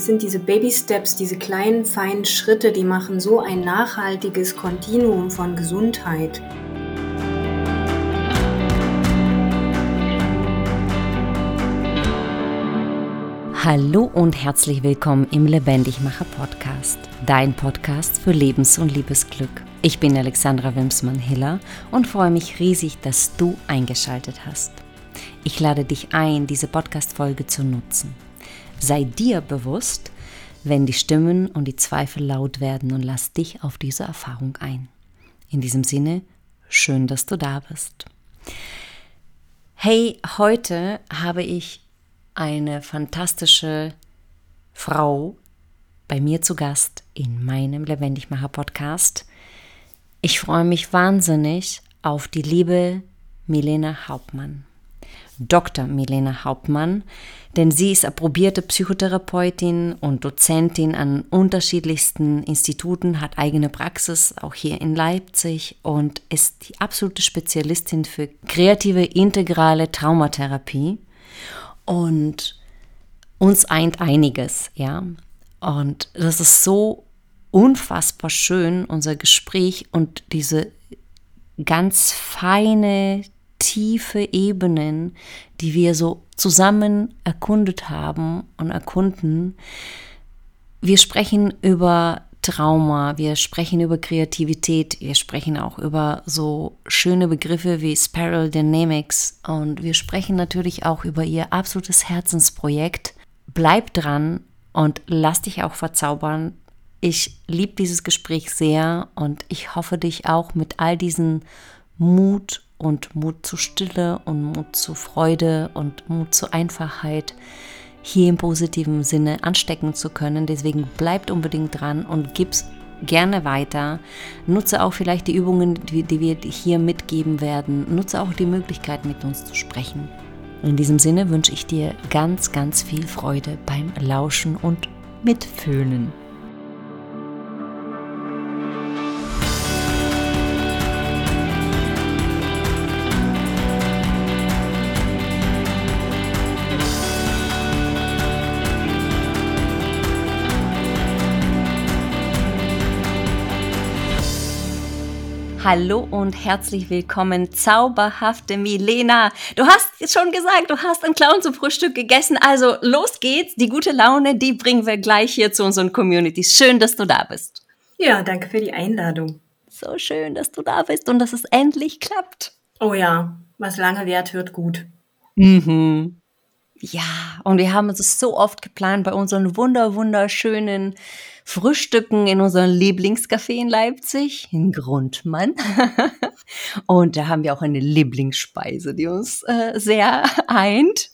Das sind diese Baby Steps, diese kleinen, feinen Schritte, die machen so ein nachhaltiges Kontinuum von Gesundheit. Hallo und herzlich willkommen im Lebendigmacher Podcast, dein Podcast für Lebens- und Liebesglück. Ich bin Alexandra Wimsmann-Hiller und freue mich riesig, dass du eingeschaltet hast. Ich lade dich ein, diese Podcast-Folge zu nutzen. Sei dir bewusst, wenn die Stimmen und die Zweifel laut werden und lass dich auf diese Erfahrung ein. In diesem Sinne, schön, dass du da bist. Hey, heute habe ich eine fantastische Frau bei mir zu Gast in meinem Lebendigmacher Podcast. Ich freue mich wahnsinnig auf die liebe Milena Hauptmann. Dr. Milena Hauptmann, denn sie ist approbierte Psychotherapeutin und Dozentin an unterschiedlichsten Instituten, hat eigene Praxis auch hier in Leipzig und ist die absolute Spezialistin für kreative integrale Traumatherapie und uns eint einiges, ja. Und das ist so unfassbar schön, unser Gespräch und diese ganz feine, tiefe Ebenen, die wir so zusammen erkundet haben und erkunden. Wir sprechen über Trauma, wir sprechen über Kreativität, wir sprechen auch über so schöne Begriffe wie Spiral Dynamics und wir sprechen natürlich auch über ihr absolutes Herzensprojekt. Bleib dran und lass dich auch verzaubern. Ich liebe dieses Gespräch sehr und ich hoffe dich auch mit all diesen Mut und Mut zu Stille und Mut zu Freude und Mut zur Einfachheit hier im positiven Sinne anstecken zu können. Deswegen bleibt unbedingt dran und gib's gerne weiter. Nutze auch vielleicht die Übungen, die, die wir hier mitgeben werden. Nutze auch die Möglichkeit, mit uns zu sprechen. In diesem Sinne wünsche ich dir ganz, ganz viel Freude beim Lauschen und Mitfühlen. Hallo und herzlich willkommen, zauberhafte Milena. Du hast schon gesagt, du hast einen Clown zum Frühstück gegessen. Also los geht's. Die gute Laune, die bringen wir gleich hier zu unseren Communities. Schön, dass du da bist. Ja, danke für die Einladung. So schön, dass du da bist und dass es endlich klappt. Oh ja, was lange währt, wird gut. Mhm. Ja, und wir haben es so oft geplant bei unseren wunder wunderschönen Frühstücken in unserem Lieblingscafé in Leipzig, in Grundmann. und da haben wir auch eine Lieblingsspeise, die uns äh, sehr eint.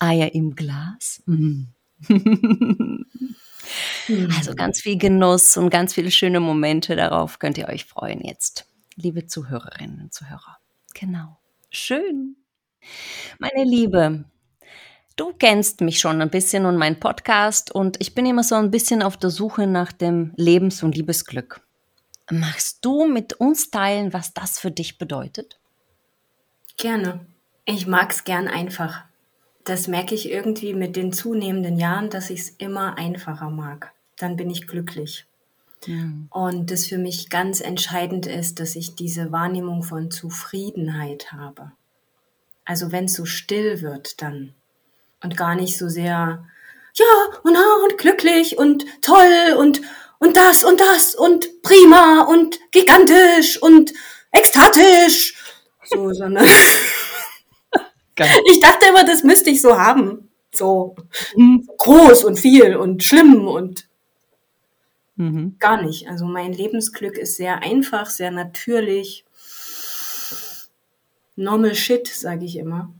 Eier im Glas. Mm. also ganz viel Genuss und ganz viele schöne Momente. Darauf könnt ihr euch freuen jetzt, liebe Zuhörerinnen und Zuhörer. Genau. Schön. Meine Liebe, Du kennst mich schon ein bisschen und meinen Podcast und ich bin immer so ein bisschen auf der Suche nach dem Lebens- und Liebesglück. Magst du mit uns teilen, was das für dich bedeutet? Gerne. Ich mag es gern einfach. Das merke ich irgendwie mit den zunehmenden Jahren, dass ich es immer einfacher mag. Dann bin ich glücklich. Mhm. Und das für mich ganz entscheidend ist, dass ich diese Wahrnehmung von Zufriedenheit habe. Also wenn es so still wird, dann und gar nicht so sehr, ja, und, und glücklich und toll und, und das und das und prima und gigantisch und ekstatisch. So, sondern ich dachte immer, das müsste ich so haben. So mhm. groß und viel und schlimm und mhm. gar nicht. Also mein Lebensglück ist sehr einfach, sehr natürlich. Normal shit, sage ich immer.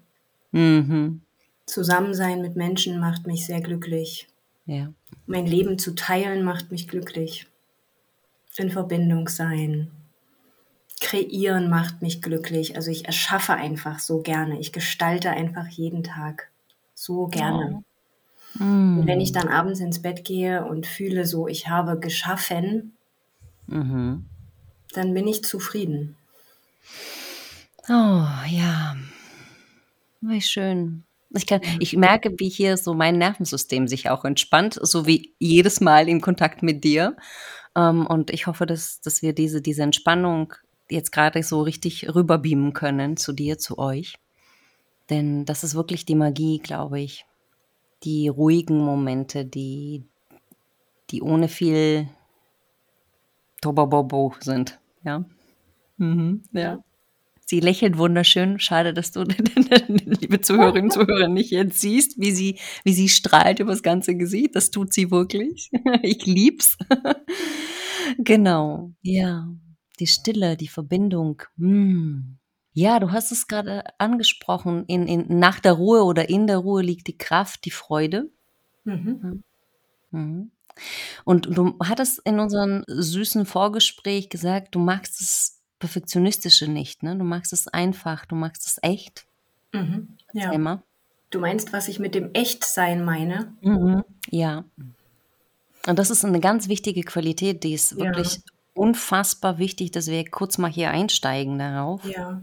Mhm. Zusammensein mit Menschen macht mich sehr glücklich. Ja. Mein Leben zu teilen macht mich glücklich. In Verbindung sein. Kreieren macht mich glücklich. Also ich erschaffe einfach so gerne. Ich gestalte einfach jeden Tag so gerne. Oh. Mm. Und wenn ich dann abends ins Bett gehe und fühle so, ich habe geschaffen, mhm. dann bin ich zufrieden. Oh ja, wie schön. Ich, kann, ich merke, wie hier so mein Nervensystem sich auch entspannt, so wie jedes Mal in Kontakt mit dir. Ähm, und ich hoffe, dass, dass wir diese, diese Entspannung jetzt gerade so richtig rüberbeamen können zu dir, zu euch. Denn das ist wirklich die Magie, glaube ich. Die ruhigen Momente, die, die ohne viel Tobobobo sind. Ja. Mhm, ja. Sie lächelt wunderschön. Schade, dass du, liebe Zuhörerinnen und Zuhörer, nicht jetzt siehst, wie sie, wie sie strahlt über das ganze Gesicht. Das tut sie wirklich. Ich lieb's. Genau. Ja. Die Stille, die Verbindung. Hm. Ja, du hast es gerade angesprochen. In, in, nach der Ruhe oder in der Ruhe liegt die Kraft, die Freude. Mhm. Mhm. Und du hattest in unserem süßen Vorgespräch gesagt, du magst das Perfektionistische nicht, ne? Du magst es einfach, du magst es echt. Mhm. Ja. Immer. Du meinst, was ich mit dem Echtsein meine? Mhm. Ja. Und das ist eine ganz wichtige Qualität, die ist wirklich ja. unfassbar wichtig, dass wir kurz mal hier einsteigen darauf. Ja.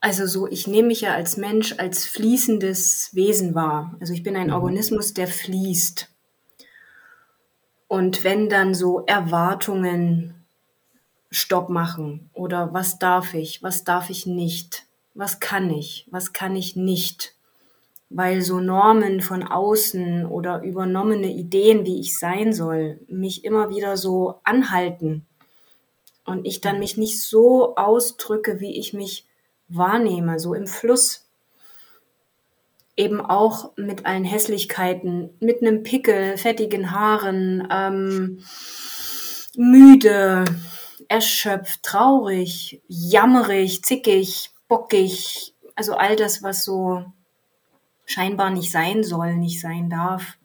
Also so, ich nehme mich ja als Mensch als fließendes Wesen wahr. Also ich bin ein mhm. Organismus, der fließt. Und wenn dann so Erwartungen Stopp machen? Oder was darf ich, was darf ich nicht, was kann ich, was kann ich nicht, weil so Normen von außen oder übernommene Ideen, wie ich sein soll, mich immer wieder so anhalten. Und ich dann mich nicht so ausdrücke, wie ich mich wahrnehme, so im Fluss. Eben auch mit allen Hässlichkeiten, mit einem Pickel, fettigen Haaren, ähm, müde, erschöpft, traurig, jammerig, zickig, bockig, also all das, was so scheinbar nicht sein soll, nicht sein darf.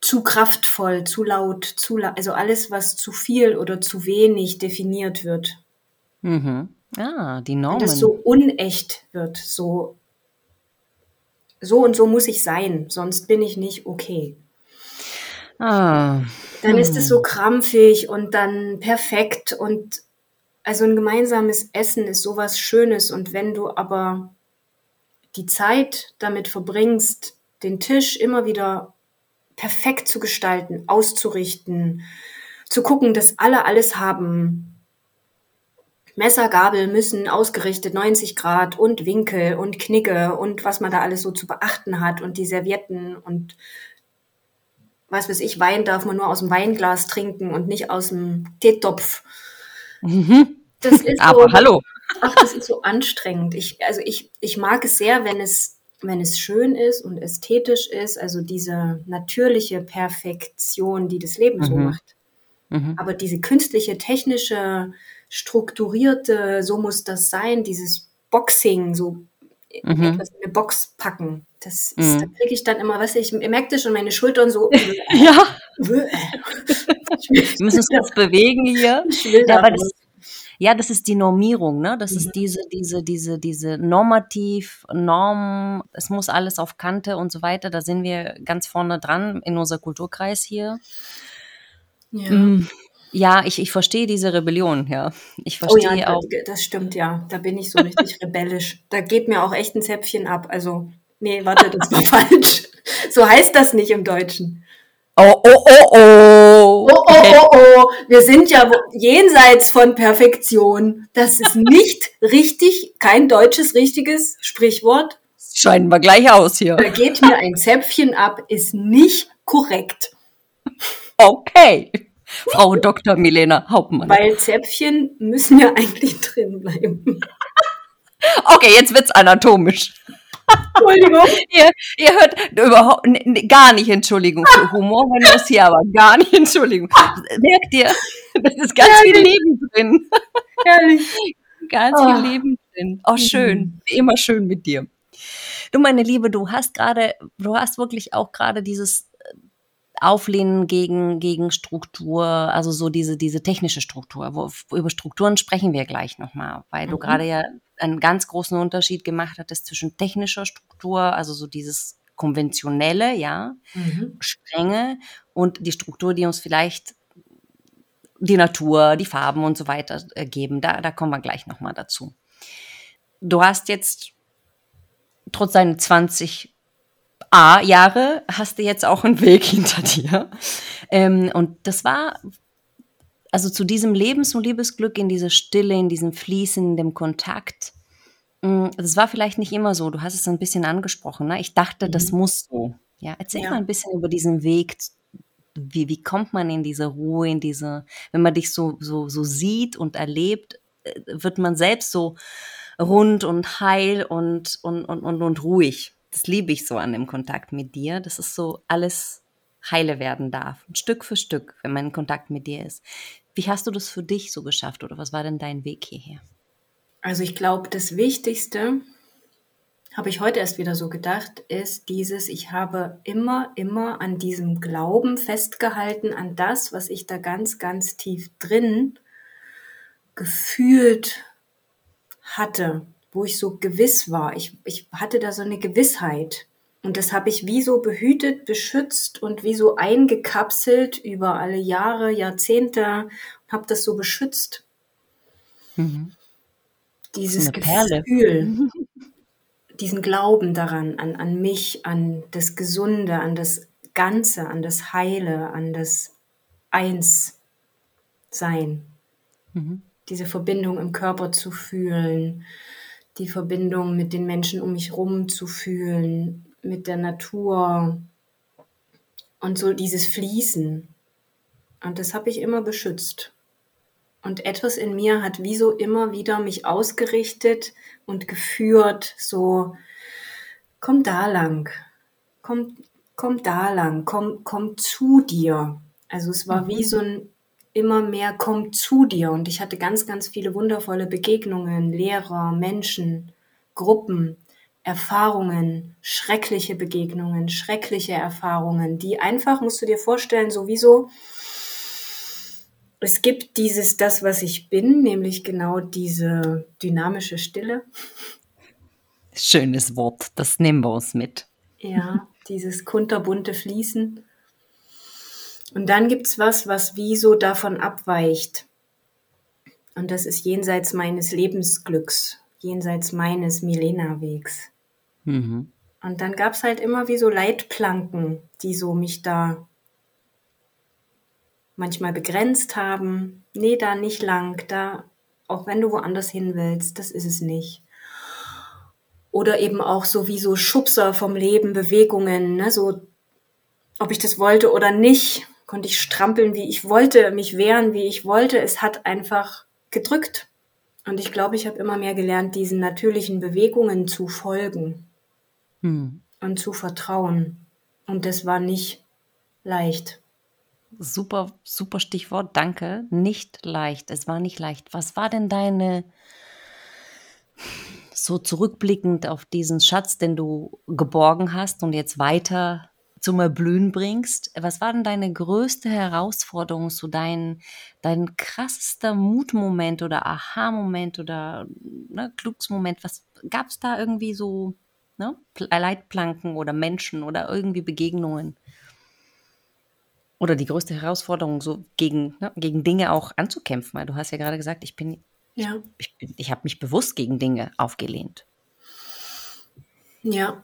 Zu kraftvoll, zu laut, zu la also alles, was zu viel oder zu wenig definiert wird. Mhm. Ah, die Normen. Wenn das so unecht wird, so so und so muss ich sein, sonst bin ich nicht okay. Ah. Dann ist es so hm. krampfig und dann perfekt und also ein gemeinsames Essen ist sowas Schönes und wenn du aber die Zeit damit verbringst, den Tisch immer wieder perfekt zu gestalten, auszurichten, zu gucken, dass alle alles haben, Messer, Gabel müssen ausgerichtet 90 Grad und Winkel und Knicke und was man da alles so zu beachten hat und die Servietten und was weiß ich, Wein darf man nur aus dem Weinglas trinken und nicht aus dem Teetopf. Mhm. Das ist Aber so, hallo. Ach, das ist so anstrengend. Ich, also ich, ich mag es sehr, wenn es, wenn es schön ist und ästhetisch ist, also diese natürliche Perfektion, die das Leben mhm. so macht. Mhm. Aber diese künstliche, technische strukturierte, so muss das sein, dieses Boxing, so mhm. etwas in eine Box packen. Das ist, mhm. da kriege ich dann immer, was ich, merke das schon, meine Schultern so. ja. Wir müssen uns kurz bewegen hier. Ja, aber das, ja, das ist die Normierung, ne? Das mhm. ist diese, diese, diese, diese Normativ, Norm, es muss alles auf Kante und so weiter. Da sind wir ganz vorne dran in unser Kulturkreis hier. Ja. Mm. Ja, ich, ich verstehe diese Rebellion, ja. Ich verstehe oh ja, auch. Das stimmt, ja. Da bin ich so richtig rebellisch. Da geht mir auch echt ein Zäpfchen ab. Also, nee, warte, das war falsch. So heißt das nicht im Deutschen. Oh, oh, oh, oh. Oh, oh, oh, oh. Wir sind ja jenseits von Perfektion. Das ist nicht richtig, kein deutsches richtiges Sprichwort. Scheinen wir gleich aus hier. Da geht mir ein Zäpfchen ab, ist nicht korrekt. Okay. Frau Dr. Milena Hauptmann. Weil Zäpfchen müssen ja eigentlich drin bleiben. Okay, jetzt wird's anatomisch. Entschuldigung. ihr, ihr hört überhaupt gar nicht Entschuldigung für Humor, wenn das hier aber gar nicht Entschuldigung. Merkt ihr, das ist ganz Herrlich. viel Leben drin. Herrlich. Ganz oh. viel Leben drin. Oh, schön. Wie immer schön mit dir. Du, meine Liebe, du hast gerade, du hast wirklich auch gerade dieses Auflehnen gegen, gegen Struktur, also so diese, diese technische Struktur. Wo, über Strukturen sprechen wir gleich nochmal, weil mhm. du gerade ja einen ganz großen Unterschied gemacht hattest zwischen technischer Struktur, also so dieses konventionelle, ja, mhm. strenge und die Struktur, die uns vielleicht die Natur, die Farben und so weiter äh, geben. Da, da kommen wir gleich nochmal dazu. Du hast jetzt trotz deiner 20 A-Jahre hast du jetzt auch einen Weg hinter dir. Ähm, und das war, also zu diesem Lebens- und Liebesglück, in dieser Stille, in diesem Fließen, in dem Kontakt, mm, das war vielleicht nicht immer so. Du hast es ein bisschen angesprochen. Ne? Ich dachte, das mhm. muss so. Ja, erzähl ja. mal ein bisschen über diesen Weg. Wie, wie kommt man in diese Ruhe, in diese, wenn man dich so, so, so sieht und erlebt, äh, wird man selbst so rund und heil und, und, und, und, und ruhig das liebe ich so an dem Kontakt mit dir, dass es so alles heile werden darf, Stück für Stück, wenn man in Kontakt mit dir ist. Wie hast du das für dich so geschafft oder was war denn dein Weg hierher? Also ich glaube, das Wichtigste, habe ich heute erst wieder so gedacht, ist dieses, ich habe immer, immer an diesem Glauben festgehalten, an das, was ich da ganz, ganz tief drin gefühlt hatte wo ich so gewiss war. Ich, ich hatte da so eine Gewissheit. Und das habe ich wie so behütet, beschützt und wie so eingekapselt über alle Jahre, Jahrzehnte, habe das so beschützt. Mhm. Dieses Gefühl, diesen Glauben daran, an, an mich, an das Gesunde, an das Ganze, an das Heile, an das Einssein. Mhm. Diese Verbindung im Körper zu fühlen, die Verbindung mit den Menschen um mich herum zu fühlen, mit der Natur und so dieses Fließen. Und das habe ich immer beschützt. Und etwas in mir hat wie so immer wieder mich ausgerichtet und geführt, so, komm da lang, komm, komm da lang, komm, komm zu dir. Also es war mhm. wie so ein immer mehr kommt zu dir. Und ich hatte ganz, ganz viele wundervolle Begegnungen, Lehrer, Menschen, Gruppen, Erfahrungen, schreckliche Begegnungen, schreckliche Erfahrungen, die einfach, musst du dir vorstellen, sowieso, es gibt dieses, das, was ich bin, nämlich genau diese dynamische Stille. Schönes Wort, das nehmen wir uns mit. Ja, dieses kunterbunte Fließen. Und dann gibt's was, was wie so davon abweicht. Und das ist jenseits meines Lebensglücks, jenseits meines Milena-Wegs. Mhm. Und dann gab's halt immer wie so Leitplanken, die so mich da manchmal begrenzt haben. Nee, da nicht lang, da, auch wenn du woanders hin willst, das ist es nicht. Oder eben auch so wie so Schubser vom Leben, Bewegungen, ne, so, ob ich das wollte oder nicht, konnte ich strampeln, wie ich wollte, mich wehren, wie ich wollte. Es hat einfach gedrückt. Und ich glaube, ich habe immer mehr gelernt, diesen natürlichen Bewegungen zu folgen hm. und zu vertrauen. Und das war nicht leicht. Super, super Stichwort, danke. Nicht leicht. Es war nicht leicht. Was war denn deine, so zurückblickend auf diesen Schatz, den du geborgen hast und jetzt weiter zum Erblühen bringst. Was war denn deine größte Herausforderung, so dein, dein krassester Mutmoment oder Aha-Moment oder ne, Glücksmoment? Was gab es da irgendwie so ne, Leitplanken oder Menschen oder irgendwie Begegnungen? Oder die größte Herausforderung, so gegen, ne, gegen Dinge auch anzukämpfen, weil du hast ja gerade gesagt, ich bin, ja. ich, ich, ich habe mich bewusst gegen Dinge aufgelehnt. Ja,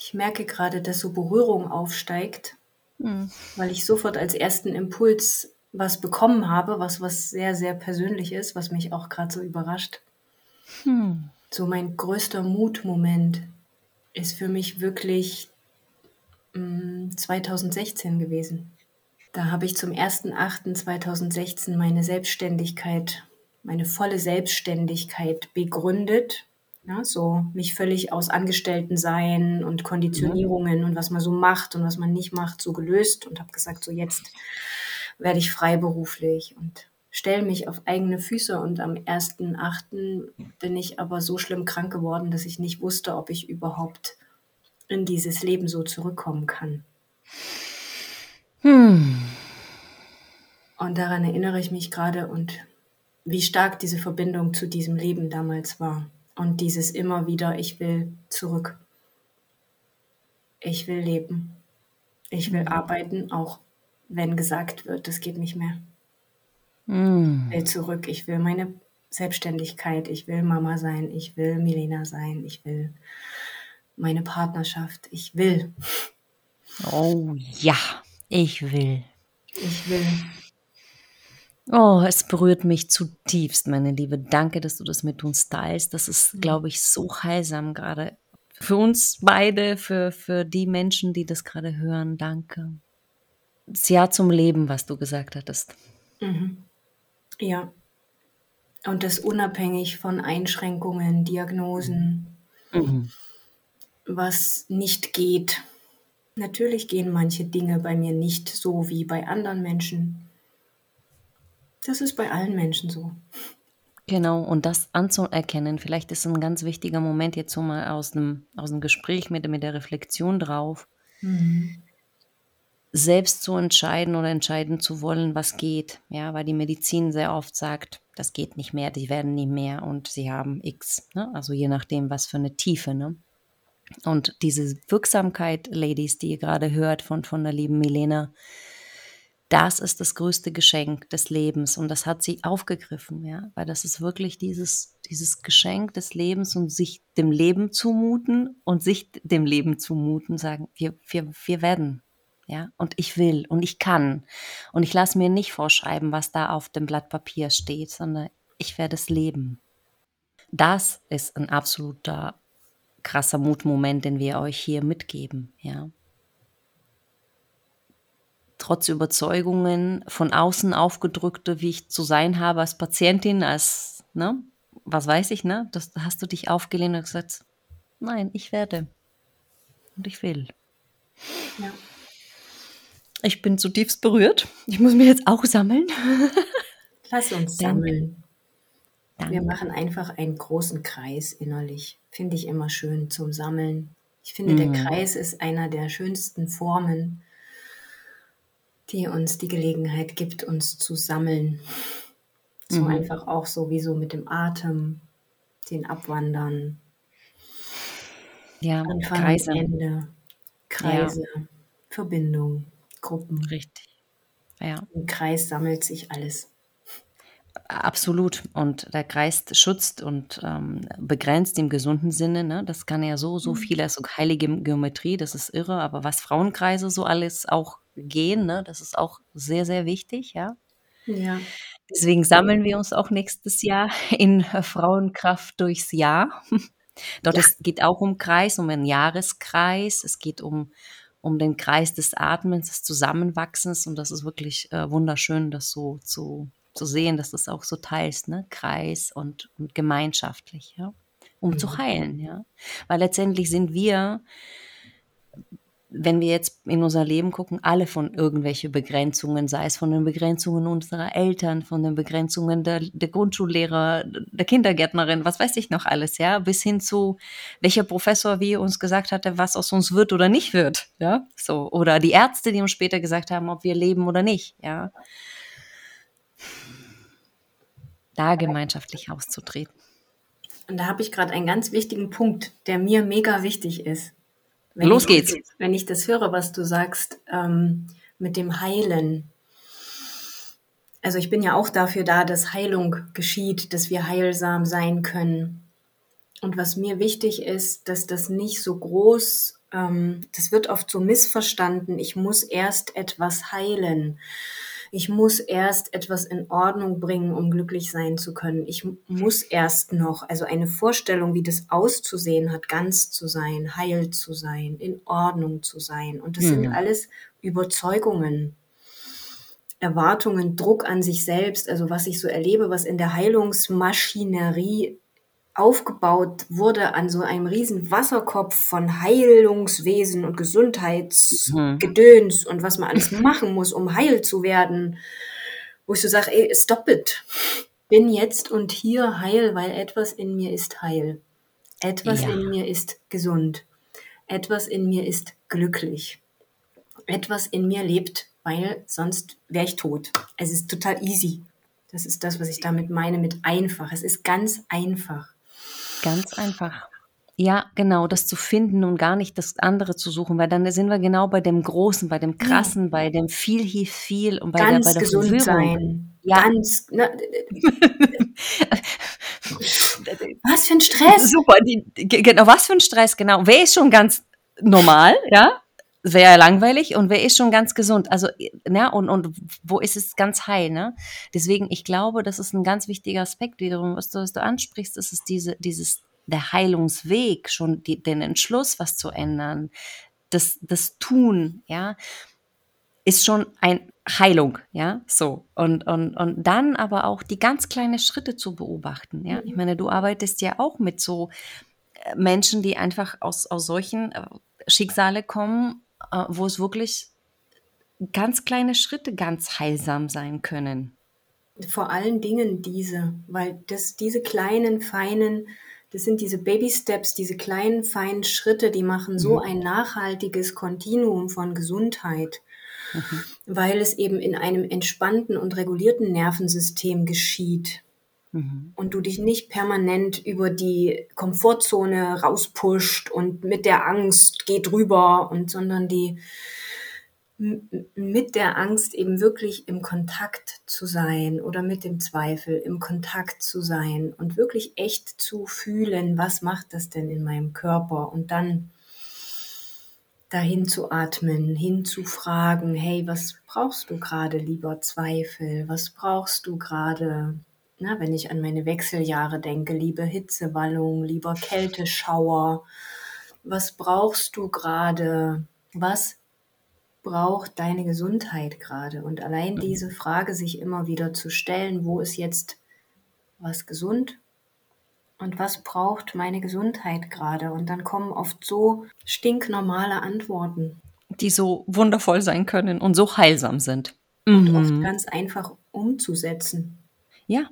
ich merke gerade, dass so Berührung aufsteigt, mhm. weil ich sofort als ersten Impuls was bekommen habe, was was sehr, sehr persönlich ist, was mich auch gerade so überrascht. Mhm. So mein größter Mutmoment ist für mich wirklich mh, mm, 2016 gewesen. Da habe ich zum 1.8.2016 meine Selbstständigkeit, meine volle Selbstständigkeit begründet ja, so mich völlig aus Angestellten-Sein und Konditionierungen und was man so macht und was man nicht macht, so gelöst und habe gesagt, so jetzt werde ich freiberuflich und stelle mich auf eigene Füße. Und am 1.8. bin ich aber so schlimm krank geworden, dass ich nicht wusste, ob ich überhaupt in dieses Leben so zurückkommen kann. Hm. Und daran erinnere ich mich gerade und wie stark diese Verbindung zu diesem Leben damals war. Und dieses immer wieder, ich will zurück. Ich will leben. Ich will mhm. arbeiten, auch wenn gesagt wird, das geht nicht mehr. Mhm. Ich will zurück. Ich will meine Selbstständigkeit, ich will Mama sein, ich will Milena sein, ich will meine Partnerschaft, ich will. Oh ja, ich will. Ich will. Oh, es berührt mich zutiefst, meine Liebe. Danke, dass du das mit uns teilst. Das ist, mhm. glaube ich, so heilsam gerade für uns beide, für, für die Menschen, die das gerade hören. Danke. Das Ja zum Leben, was du gesagt hattest. Mhm. Ja. Und das unabhängig von Einschränkungen, Diagnosen, mhm. was nicht geht. Natürlich gehen manche Dinge bei mir nicht so wie bei anderen Menschen. Das ist bei allen Menschen so. Genau, und das anzuerkennen, vielleicht ist ein ganz wichtiger Moment jetzt so mal aus dem, aus dem Gespräch mit, mit der Reflexion drauf, mhm. selbst zu entscheiden oder entscheiden zu wollen, was geht. Ja, weil die Medizin sehr oft sagt, das geht nicht mehr, die werden nie mehr und sie haben X. Ne? Also je nachdem, was für eine Tiefe. Ne? Und diese Wirksamkeit, Ladies, die ihr gerade hört von, von der lieben Milena, das ist das größte Geschenk des Lebens. Und das hat sie aufgegriffen, ja, weil das ist wirklich dieses, dieses Geschenk des Lebens und sich dem Leben zumuten und sich dem Leben zumuten, sagen, wir, wir, wir werden, ja, und ich will und ich kann. Und ich lasse mir nicht vorschreiben, was da auf dem Blatt Papier steht, sondern ich werde es leben. Das ist ein absoluter krasser Mutmoment, den wir euch hier mitgeben, ja trotz Überzeugungen von außen aufgedrückte, wie ich zu sein habe als Patientin, als, ne, was weiß ich, ne, das hast du dich aufgelehnt und gesagt, nein, ich werde und ich will. Ja. Ich bin zutiefst berührt. Ich muss mich jetzt auch sammeln. Lass uns sammeln. Danke. Wir machen einfach einen großen Kreis innerlich. Finde ich immer schön zum Sammeln. Ich finde, mhm. der Kreis ist einer der schönsten Formen, die uns die Gelegenheit gibt, uns zu sammeln. So mhm. einfach auch so wie so mit dem Atem, den Abwandern. Ja, Anfang Kreise. Ende, Kreise, ja. Verbindung, Gruppen. Richtig. Ja. Im Kreis sammelt sich alles. Absolut. Und der Kreis schützt und ähm, begrenzt im gesunden Sinne. Ne? Das kann ja so, so mhm. viel, also heilige Geometrie, das ist irre. Aber was Frauenkreise so alles auch gehen, ne? das ist auch sehr, sehr wichtig, ja. Ja. Deswegen sammeln wir uns auch nächstes Jahr in Frauenkraft durchs Jahr. Dort ja. es geht auch um Kreis, um einen Jahreskreis. Es geht um, um den Kreis des Atmens, des Zusammenwachsens. Und das ist wirklich äh, wunderschön, das so zu, zu sehen, dass du es auch so teilst, ne? Kreis und, und gemeinschaftlich, ja. Um mhm. zu heilen, ja. Weil letztendlich sind wir wenn wir jetzt in unser Leben gucken, alle von irgendwelche Begrenzungen, sei es von den Begrenzungen unserer Eltern, von den Begrenzungen der, der Grundschullehrer, der Kindergärtnerin, was weiß ich noch alles, ja, bis hin zu welcher Professor wie uns gesagt hatte, was aus uns wird oder nicht wird, ja, so, oder die Ärzte, die uns später gesagt haben, ob wir leben oder nicht, ja. Da gemeinschaftlich auszutreten. Und da habe ich gerade einen ganz wichtigen Punkt, der mir mega wichtig ist. Wenn Los ich, geht's. Wenn ich das höre, was du sagst ähm, mit dem Heilen. Also ich bin ja auch dafür da, dass Heilung geschieht, dass wir heilsam sein können. Und was mir wichtig ist, dass das nicht so groß, ähm, das wird oft so missverstanden, ich muss erst etwas heilen ich muss erst etwas in Ordnung bringen, um glücklich sein zu können. Ich muss erst noch, also eine Vorstellung, wie das auszusehen hat, ganz zu sein, heil zu sein, in Ordnung zu sein. Und das mhm. sind alles Überzeugungen, Erwartungen, Druck an sich selbst, also was ich so erlebe, was in der Heilungsmaschinerie aufgebaut wurde an so einem riesen Wasserkopf von Heilungswesen und Gesundheitsgedöns mhm. und was man alles machen muss, um heil zu werden, wo ich so sage, ey, stop it. Bin jetzt und hier heil, weil etwas in mir ist heil. Etwas ja. in mir ist gesund. Etwas in mir ist glücklich. Etwas in mir lebt, weil sonst wäre ich tot. Es ist total easy. Das ist das, was ich damit meine mit einfach. Es ist ganz einfach. Ganz einfach. Ja, genau, das zu finden und gar nicht das andere zu suchen, weil dann sind wir genau bei dem Großen, bei dem Krassen, ja. bei dem viel hilft viel und bei Ganz der, bei der gesund Verwirrung. sein. Ja. Ganz, ne, Was für ein Stress? Super, die, genau, was für ein Stress, genau. Wer ist schon ganz normal, ja? Wäre langweilig und wer ist schon ganz gesund? Also, ne, und, und wo ist es ganz heil, ne? Deswegen, ich glaube, das ist ein ganz wichtiger Aspekt wiederum, was du, was du ansprichst, ist es diese, dieses, der Heilungsweg, schon die, den Entschluss, was zu ändern, das, das Tun, ja, ist schon ein Heilung, ja, so. Und, und, und dann aber auch die ganz kleinen Schritte zu beobachten, ja. Ich mhm. meine, du arbeitest ja auch mit so äh, Menschen, die einfach aus, aus solchen äh, Schicksale kommen, wo es wirklich ganz kleine Schritte ganz heilsam sein können. Vor allen Dingen diese, weil das, diese kleinen, feinen, das sind diese Baby Steps, diese kleinen, feinen Schritte, die machen so mhm. ein nachhaltiges Kontinuum von Gesundheit, mhm. weil es eben in einem entspannten und regulierten Nervensystem geschieht. Mhm. Und du dich nicht permanent über die Komfortzone rauspusht und mit der Angst geht rüber und sondern die mit der Angst eben wirklich im Kontakt zu sein oder mit dem Zweifel im Kontakt zu sein und wirklich echt zu fühlen, was macht das denn in meinem Körper und dann dahin zu atmen, hinzufragen, hey, was brauchst du gerade, lieber Zweifel? Was brauchst du gerade, na, wenn ich an meine Wechseljahre denke, liebe Hitzewallung, lieber Kälteschauer? Was brauchst du gerade? Was braucht deine Gesundheit gerade? Und allein mhm. diese Frage sich immer wieder zu stellen, wo ist jetzt was gesund und was braucht meine Gesundheit gerade? Und dann kommen oft so stinknormale Antworten. Die so wundervoll sein können und so heilsam sind. Und mhm. oft ganz einfach umzusetzen. Ja,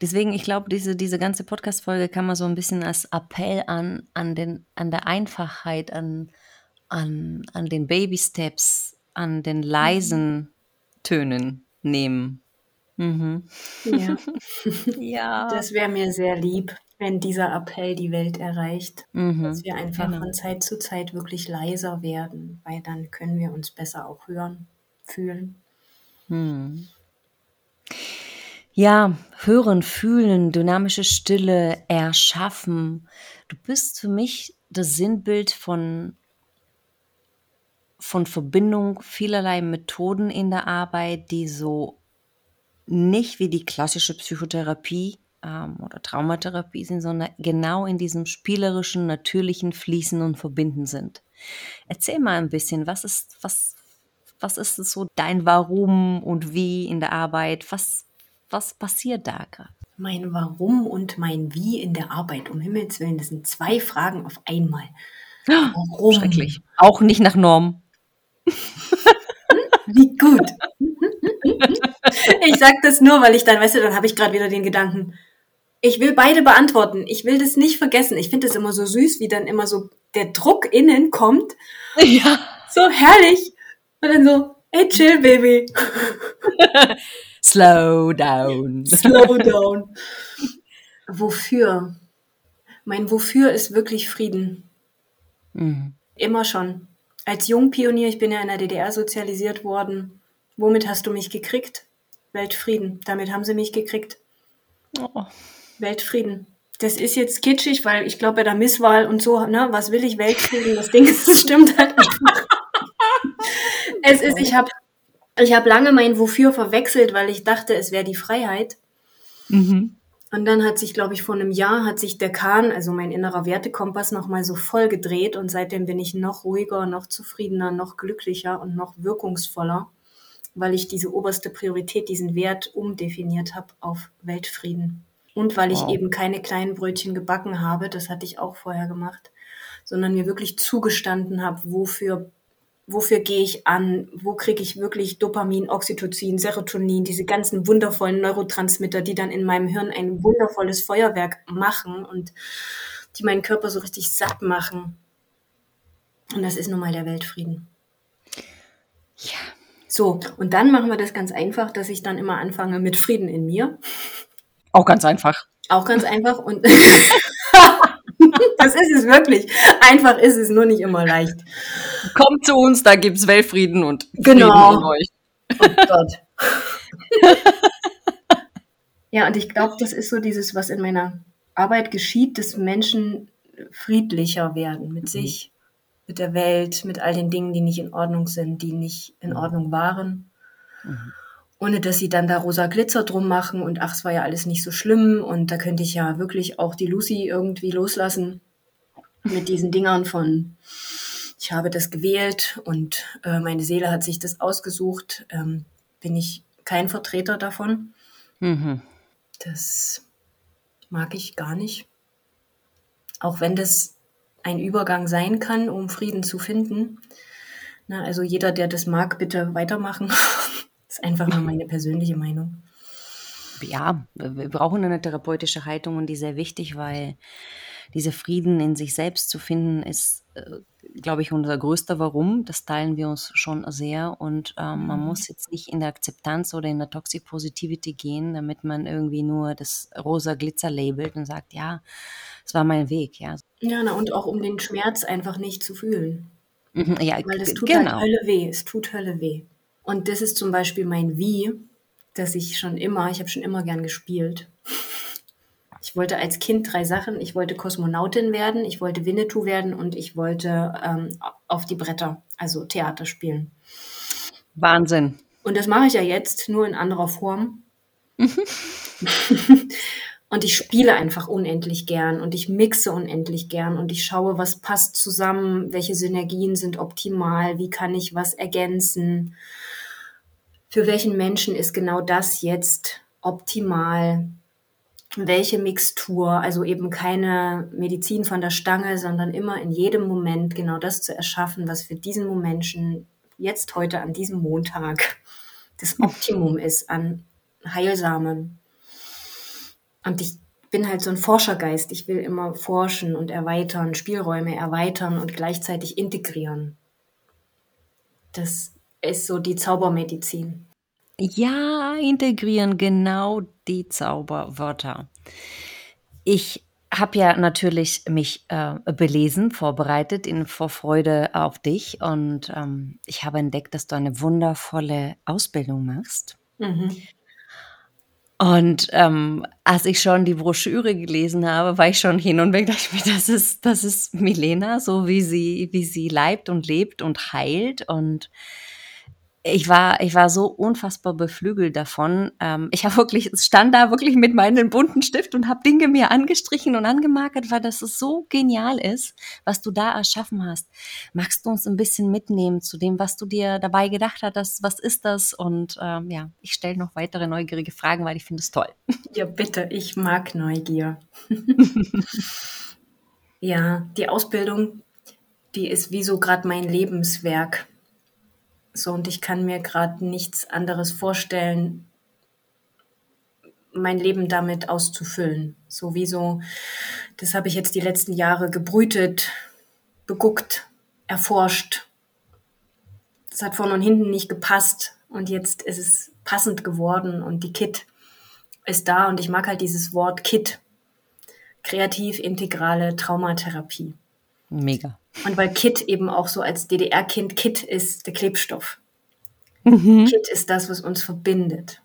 deswegen, ich glaube, diese, diese ganze Podcast-Folge kann man so ein bisschen als Appell an, an, den, an der Einfachheit, an, an, an den Baby-Steps, an den leisen. Tönen nehmen. Mhm. Ja. ja. Das wäre mir sehr lieb, wenn dieser Appell die Welt erreicht, mhm. dass wir einfach genau. von Zeit zu Zeit wirklich leiser werden, weil dann können wir uns besser auch hören, fühlen. Mhm. Ja, hören, fühlen, dynamische Stille, erschaffen. Du bist für mich das Sinnbild von von Verbindung vielerlei Methoden in der Arbeit, die so nicht wie die klassische Psychotherapie ähm, oder Traumatherapie sind, sondern genau in diesem spielerischen, natürlichen Fließen und Verbinden sind. Erzähl mal ein bisschen, was ist, was, was ist so dein Warum und Wie in der Arbeit? Was, was passiert da gerade? Mein Warum und mein Wie in der Arbeit, um Himmels Willen, das sind zwei Fragen auf einmal. Warum? Schrecklich. Auch nicht nach Norm. Wie gut. Ich sag das nur, weil ich dann, weißt du, dann habe ich gerade wieder den Gedanken, ich will beide beantworten. Ich will das nicht vergessen. Ich finde es immer so süß, wie dann immer so der Druck innen kommt. Ja. So herrlich. Und dann so, hey, chill, Baby. Slow down. Slow down. Wofür? Mein Wofür ist wirklich Frieden. Mhm. Immer schon als Jungpionier, ich bin ja in der DDR sozialisiert worden. Womit hast du mich gekriegt? Weltfrieden. Damit haben sie mich gekriegt. Oh. Weltfrieden. Das ist jetzt kitschig, weil ich glaube bei der Misswahl und so, ne, was will ich Weltfrieden? Das Ding das stimmt halt einfach. es ist, ich habe ich hab lange mein Wofür verwechselt, weil ich dachte, es wäre die Freiheit. Mhm. Und dann hat sich, glaube ich, vor einem Jahr hat sich der Kahn, also mein innerer Wertekompass, nochmal so voll gedreht und seitdem bin ich noch ruhiger, noch zufriedener, noch glücklicher und noch wirkungsvoller, weil ich diese oberste Priorität, diesen Wert umdefiniert habe auf Weltfrieden. Und weil ich wow. eben keine kleinen Brötchen gebacken habe, das hatte ich auch vorher gemacht, sondern mir wirklich zugestanden habe, wofür wofür gehe ich an, wo kriege ich wirklich Dopamin, Oxytocin, Serotonin, diese ganzen wundervollen Neurotransmitter, die dann in meinem Hirn ein wundervolles Feuerwerk machen und die meinen Körper so richtig satt machen. Und das ist nun mal der Weltfrieden. Ja. So, und dann machen wir das ganz einfach, dass ich dann immer anfange mit Frieden in mir. Auch ganz einfach. Auch ganz einfach und das ist es wirklich. Einfach ist es, nur nicht immer leicht. Kommt zu uns, da gibt es Weltfrieden und genau. Frieden euch. Oh Gott. ja, und ich glaube, das ist so dieses, was in meiner Arbeit geschieht, dass Menschen friedlicher werden mit mhm. sich, mit der Welt, mit all den Dingen, die nicht in Ordnung sind, die nicht in mhm. Ordnung waren. Mhm. Ohne dass sie dann da rosa Glitzer drum machen und ach, es war ja alles nicht so schlimm und da könnte ich ja wirklich auch die Lucy irgendwie loslassen mit diesen Dingern von ich habe das gewählt und äh, meine Seele hat sich das ausgesucht, ähm, bin ich kein Vertreter davon. Mhm. Das mag ich gar nicht. Auch wenn das ein Übergang sein kann, um Frieden zu finden. Na, also jeder, der das mag, bitte weitermachen. das ist einfach nur meine persönliche Meinung. Ja, wir brauchen eine therapeutische Haltung und die ist sehr wichtig, weil dieser Frieden in sich selbst zu finden, ist, äh, glaube ich, unser größter Warum. Das teilen wir uns schon sehr. Und ähm, man mhm. muss jetzt nicht in der Akzeptanz oder in der Toxic Positivity gehen, damit man irgendwie nur das rosa Glitzer labelt und sagt, ja, es war mein Weg. Ja, ja na, und auch um den Schmerz einfach nicht zu fühlen. Mhm, ja, Weil es tut halt genau. halt Hölle weh. Es tut Hölle weh. Und das ist zum Beispiel mein Wie, dass ich schon immer, ich habe schon immer gern gespielt. Ich wollte als Kind drei Sachen. Ich wollte Kosmonautin werden, ich wollte Winnetou werden und ich wollte ähm, auf die Bretter, also Theater spielen. Wahnsinn. Und das mache ich ja jetzt, nur in anderer Form. und ich spiele einfach unendlich gern und ich mixe unendlich gern und ich schaue, was passt zusammen, welche Synergien sind optimal, wie kann ich was ergänzen. Für welchen Menschen ist genau das jetzt optimal? Welche Mixtur, also eben keine Medizin von der Stange, sondern immer in jedem Moment genau das zu erschaffen, was für diesen Menschen jetzt heute an diesem Montag das Optimum ist an Heilsamem. Und ich bin halt so ein Forschergeist. Ich will immer forschen und erweitern, Spielräume erweitern und gleichzeitig integrieren. Das ist so die Zaubermedizin. Ja, integrieren, genau die Zauberwörter. Ich habe ja natürlich mich äh, belesen, vorbereitet in Vorfreude auf dich und ähm, ich habe entdeckt, dass du eine wundervolle Ausbildung machst. Mhm. Und ähm, als ich schon die Broschüre gelesen habe, war ich schon hin und weg, dachte ich mir, das ist, das ist Milena, so wie sie, wie sie leibt und lebt und heilt und ich war, ich war so unfassbar beflügelt davon. Ähm, ich habe wirklich, stand da wirklich mit meinem bunten Stift und habe Dinge mir angestrichen und angemarkert, weil das so genial ist, was du da erschaffen hast. Magst du uns ein bisschen mitnehmen zu dem, was du dir dabei gedacht hast? Was ist das? Und ähm, ja, ich stelle noch weitere neugierige Fragen, weil ich finde es toll. Ja, bitte, ich mag Neugier. ja, die Ausbildung, die ist wie so gerade mein Lebenswerk so, und ich kann mir gerade nichts anderes vorstellen, mein Leben damit auszufüllen. Sowieso, das habe ich jetzt die letzten Jahre gebrütet, beguckt, erforscht. Das hat vorne und hinten nicht gepasst und jetzt ist es passend geworden und die Kit ist da und ich mag halt dieses Wort Kit. Kreativ integrale Traumatherapie. Mega. Und weil Kit eben auch so als DDR-Kind, Kit ist der Klebstoff. Mhm. Kit ist das, was uns verbindet.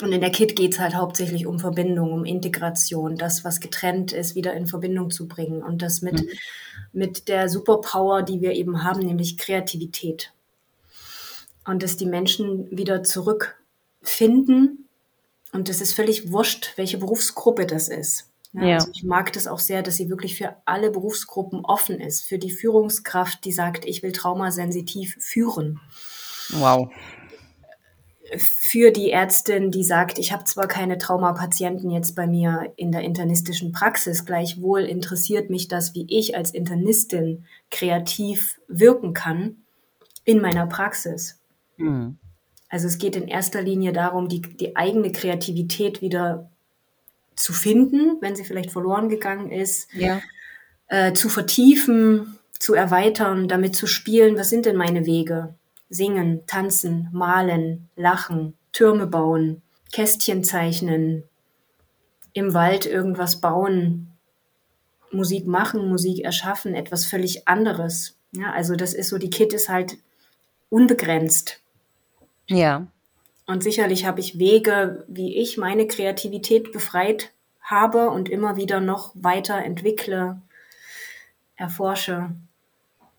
Und in der Kit geht es halt hauptsächlich um Verbindung, um Integration, das, was getrennt ist, wieder in Verbindung zu bringen. Und das mit, mhm. mit der Superpower, die wir eben haben, nämlich Kreativität. Und dass die Menschen wieder zurückfinden. Und es ist völlig wurscht, welche Berufsgruppe das ist. Ja, ja. Also ich mag das auch sehr, dass sie wirklich für alle Berufsgruppen offen ist. Für die Führungskraft, die sagt, ich will traumasensitiv führen. Wow. Für die Ärztin, die sagt, ich habe zwar keine Traumapatienten jetzt bei mir in der internistischen Praxis, gleichwohl interessiert mich das, wie ich als Internistin kreativ wirken kann in meiner Praxis. Mhm. Also es geht in erster Linie darum, die, die eigene Kreativität wieder zu finden, wenn sie vielleicht verloren gegangen ist, ja. äh, zu vertiefen, zu erweitern, damit zu spielen, was sind denn meine Wege? Singen, tanzen, malen, lachen, Türme bauen, Kästchen zeichnen, im Wald irgendwas bauen, Musik machen, Musik erschaffen, etwas völlig anderes. Ja, also das ist so, die Kit ist halt unbegrenzt. Ja. Und sicherlich habe ich Wege, wie ich meine Kreativität befreit habe und immer wieder noch weiter entwickle, erforsche.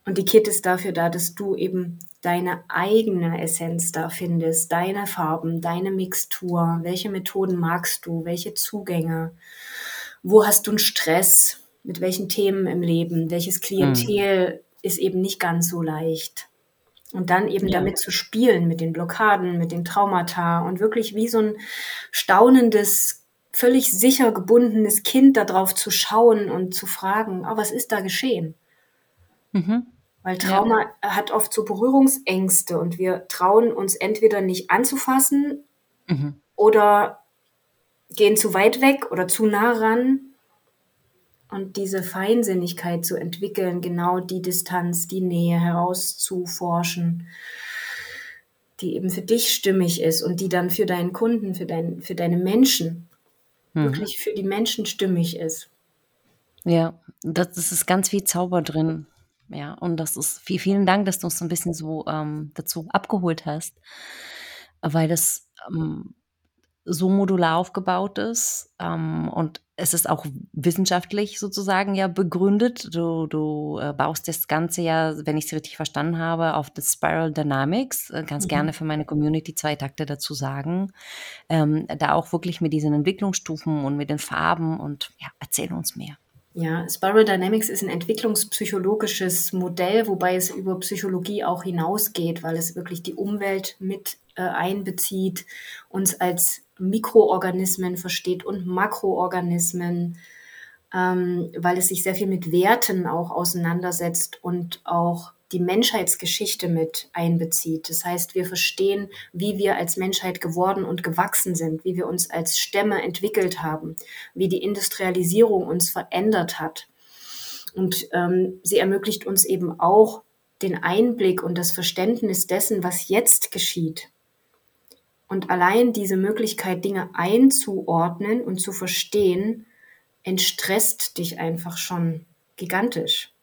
Und die Kit ist dafür da, dass du eben deine eigene Essenz da findest, deine Farben, deine Mixtur, welche Methoden magst du, welche Zugänge, wo hast du einen Stress, mit welchen Themen im Leben, welches Klientel mhm. ist eben nicht ganz so leicht. Und dann eben ja. damit zu spielen, mit den Blockaden, mit den Traumata und wirklich wie so ein staunendes, völlig sicher gebundenes Kind darauf zu schauen und zu fragen, oh, was ist da geschehen? Mhm. Weil Trauma ja. hat oft so Berührungsängste und wir trauen uns entweder nicht anzufassen mhm. oder gehen zu weit weg oder zu nah ran. Und diese Feinsinnigkeit zu entwickeln, genau die Distanz, die Nähe herauszuforschen, die eben für dich stimmig ist und die dann für deinen Kunden, für, dein, für deine Menschen, mhm. wirklich für die Menschen stimmig ist. Ja, das, das ist ganz viel Zauber drin. Ja, und das ist viel, vielen Dank, dass du uns so ein bisschen so ähm, dazu abgeholt hast, weil das ähm, so modular aufgebaut ist ähm, und es ist auch wissenschaftlich sozusagen ja begründet. Du, du äh, baust das Ganze ja, wenn ich es richtig verstanden habe, auf das Spiral Dynamics. Äh, ganz mhm. gerne für meine Community zwei Takte dazu sagen. Ähm, da auch wirklich mit diesen Entwicklungsstufen und mit den Farben und ja, erzähl uns mehr. Ja, Spiral Dynamics ist ein entwicklungspsychologisches Modell, wobei es über Psychologie auch hinausgeht, weil es wirklich die Umwelt mit äh, einbezieht, uns als Mikroorganismen versteht und Makroorganismen, ähm, weil es sich sehr viel mit Werten auch auseinandersetzt und auch die Menschheitsgeschichte mit einbezieht. Das heißt, wir verstehen, wie wir als Menschheit geworden und gewachsen sind, wie wir uns als Stämme entwickelt haben, wie die Industrialisierung uns verändert hat. Und ähm, sie ermöglicht uns eben auch den Einblick und das Verständnis dessen, was jetzt geschieht. Und allein diese Möglichkeit, Dinge einzuordnen und zu verstehen, entstresst dich einfach schon gigantisch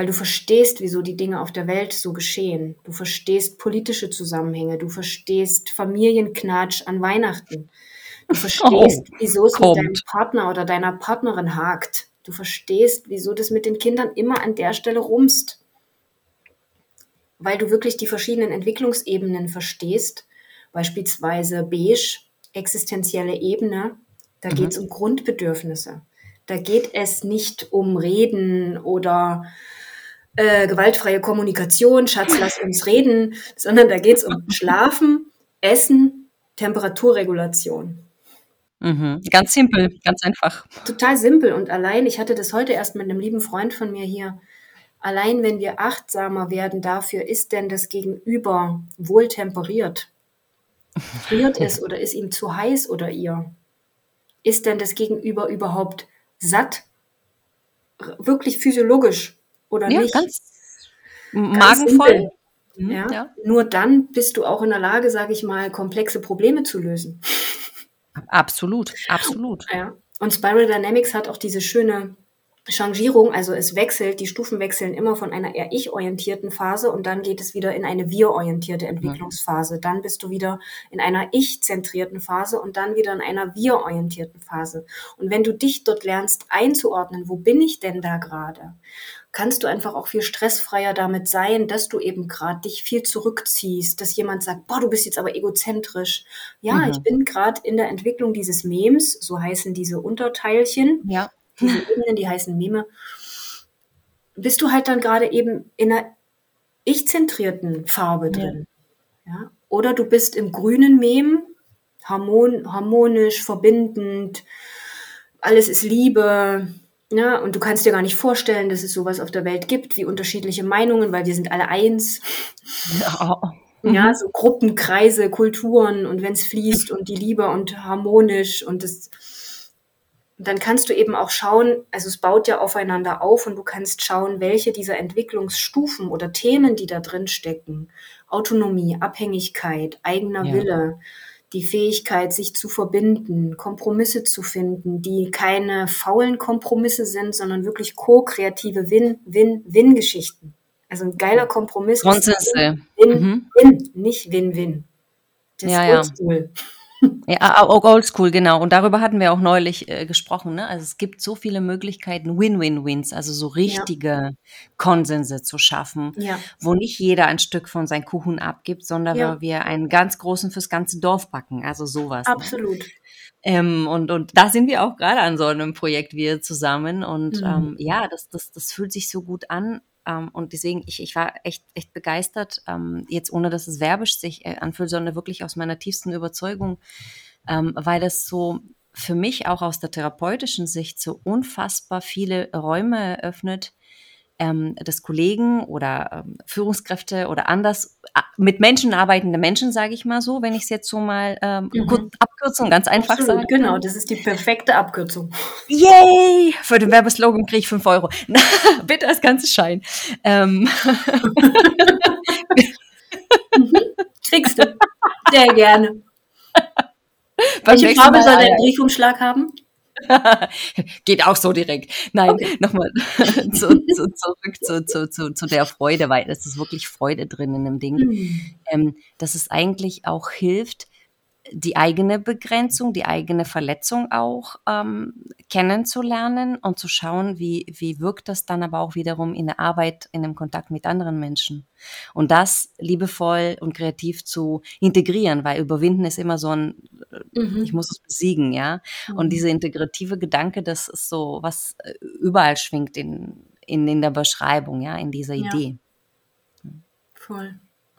weil du verstehst, wieso die Dinge auf der Welt so geschehen. Du verstehst politische Zusammenhänge, du verstehst Familienknatsch an Weihnachten. Du verstehst, oh, wieso es kommt. mit deinem Partner oder deiner Partnerin hakt. Du verstehst, wieso das mit den Kindern immer an der Stelle rumst. Weil du wirklich die verschiedenen Entwicklungsebenen verstehst, beispielsweise beige, existenzielle Ebene, da mhm. geht es um Grundbedürfnisse. Da geht es nicht um Reden oder äh, gewaltfreie Kommunikation, Schatz, lass uns reden, sondern da geht es um Schlafen, Essen, Temperaturregulation. Mhm. Ganz simpel, ganz einfach. Total simpel und allein, ich hatte das heute erst mit einem lieben Freund von mir hier, allein wenn wir achtsamer werden dafür, ist denn das Gegenüber wohl temperiert? Friert es oder ist ihm zu heiß oder ihr? Ist denn das Gegenüber überhaupt satt? Wirklich physiologisch oder ja, nicht. Ganz magenvoll. Mhm, ja. ja. Nur dann bist du auch in der Lage, sage ich mal, komplexe Probleme zu lösen. Absolut, absolut. Ja. Und Spiral Dynamics hat auch diese schöne Changierung, also es wechselt, die Stufen wechseln immer von einer eher ich-orientierten Phase und dann geht es wieder in eine wir-orientierte Entwicklungsphase. Dann bist du wieder in einer ich-zentrierten Phase und dann wieder in einer wir-orientierten Phase. Und wenn du dich dort lernst einzuordnen, wo bin ich denn da gerade? Kannst du einfach auch viel stressfreier damit sein, dass du eben gerade dich viel zurückziehst, dass jemand sagt, boah, du bist jetzt aber egozentrisch. Ja, mhm. ich bin gerade in der Entwicklung dieses Memes, so heißen diese Unterteilchen. Ja. Diese Ebenen, die heißen Meme. Bist du halt dann gerade eben in einer ich-zentrierten Farbe drin. Ja. ja. Oder du bist im grünen Mem, harmon harmonisch, verbindend, alles ist Liebe, ja, und du kannst dir gar nicht vorstellen, dass es sowas auf der Welt gibt, wie unterschiedliche Meinungen, weil wir sind alle eins. Ja, ja mhm. so Gruppen, Kreise, Kulturen und wenn es fließt und die Liebe und harmonisch und das, dann kannst du eben auch schauen, also es baut ja aufeinander auf und du kannst schauen, welche dieser Entwicklungsstufen oder Themen, die da drin stecken, Autonomie, Abhängigkeit, eigener ja. Wille, die Fähigkeit, sich zu verbinden, Kompromisse zu finden, die keine faulen Kompromisse sind, sondern wirklich co-kreative Win-Win-Win-Geschichten. Also ein geiler Kompromiss Grundsätze. Win-Win, mhm. nicht Win-Win. Das ja, ist ja. cool. Ja, auch oldschool, genau. Und darüber hatten wir auch neulich äh, gesprochen. Ne? Also es gibt so viele Möglichkeiten, Win-Win-Wins, also so richtige ja. Konsense zu schaffen, ja. wo nicht jeder ein Stück von seinem Kuchen abgibt, sondern ja. wir einen ganz großen fürs ganze Dorf backen. Also sowas. Ne? Absolut. Ne? Ähm, und, und da sind wir auch gerade an so einem Projekt wir zusammen. Und mhm. ähm, ja, das, das, das fühlt sich so gut an. Ähm, und deswegen, ich, ich war echt, echt begeistert, ähm, jetzt ohne dass es werbisch sich äh, anfühlt, sondern wirklich aus meiner tiefsten Überzeugung, ähm, weil das so für mich auch aus der therapeutischen Sicht so unfassbar viele Räume eröffnet, ähm, dass Kollegen oder ähm, Führungskräfte oder anders mit Menschen arbeitende Menschen, sage ich mal so, wenn ich es jetzt so mal ähm, mhm. kurz Abkürzung ganz einfach sage. Genau, das ist die perfekte Abkürzung. Yay! Für den Werbeslogan kriege ich 5 Euro. Bitte das ganze Schein. Ähm. mhm. Kriegst du. Sehr gerne. Welche Farbe soll der Briefumschlag haben? Geht auch so direkt. Nein, okay. nochmal zu, zu, zurück zu, zu, zu, zu der Freude, weil es ist wirklich Freude drin in dem Ding. Mhm. Ähm, dass es eigentlich auch hilft, die eigene Begrenzung, die eigene Verletzung auch ähm, kennenzulernen und zu schauen, wie, wie wirkt das dann aber auch wiederum in der Arbeit, in dem Kontakt mit anderen Menschen. Und das liebevoll und kreativ zu integrieren, weil überwinden ist immer so ein, mhm. ich muss es besiegen, ja. Mhm. Und dieser integrative Gedanke, das ist so, was äh, überall schwingt in, in, in der Beschreibung, ja, in dieser ja. Idee. Voll.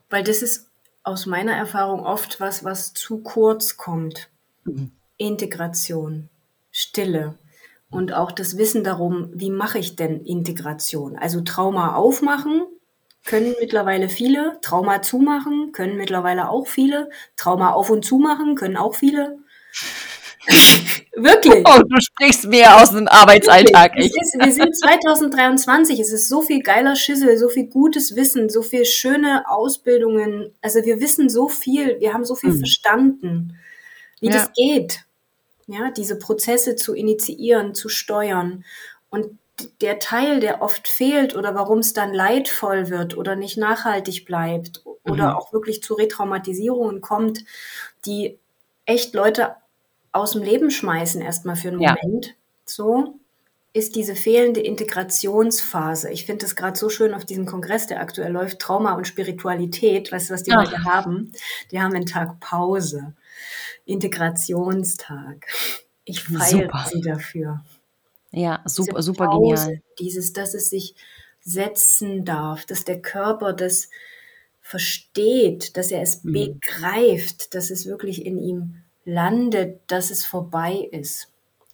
Weil das ist aus meiner Erfahrung oft was, was zu kurz kommt. Mhm. Integration, Stille und auch das Wissen darum, wie mache ich denn Integration? Also Trauma aufmachen können mittlerweile viele, Trauma zumachen können mittlerweile auch viele, Trauma auf und zumachen können auch viele. Wirklich. Oh, du sprichst mehr aus dem Arbeitsalltag. Ist, wir sind 2023. Es ist so viel geiler Schissel, so viel gutes Wissen, so viel schöne Ausbildungen. Also wir wissen so viel, wir haben so viel mhm. verstanden, wie ja. das geht. Ja, diese Prozesse zu initiieren, zu steuern. Und der Teil, der oft fehlt oder warum es dann leidvoll wird oder nicht nachhaltig bleibt oder mhm. auch wirklich zu Retraumatisierungen kommt, die echt Leute aus dem Leben schmeißen erstmal für einen Moment. Ja. So ist diese fehlende Integrationsphase. Ich finde es gerade so schön auf diesem Kongress, der aktuell läuft, Trauma und Spiritualität. Weißt du, was die Ach. heute haben? Die haben einen Tag Pause. Integrationstag. Ich feiere sie dafür. Ja, super, Diese super Pause, genial. Dieses, dass es sich setzen darf, dass der Körper das versteht, dass er es mhm. begreift, dass es wirklich in ihm landet, dass es vorbei ist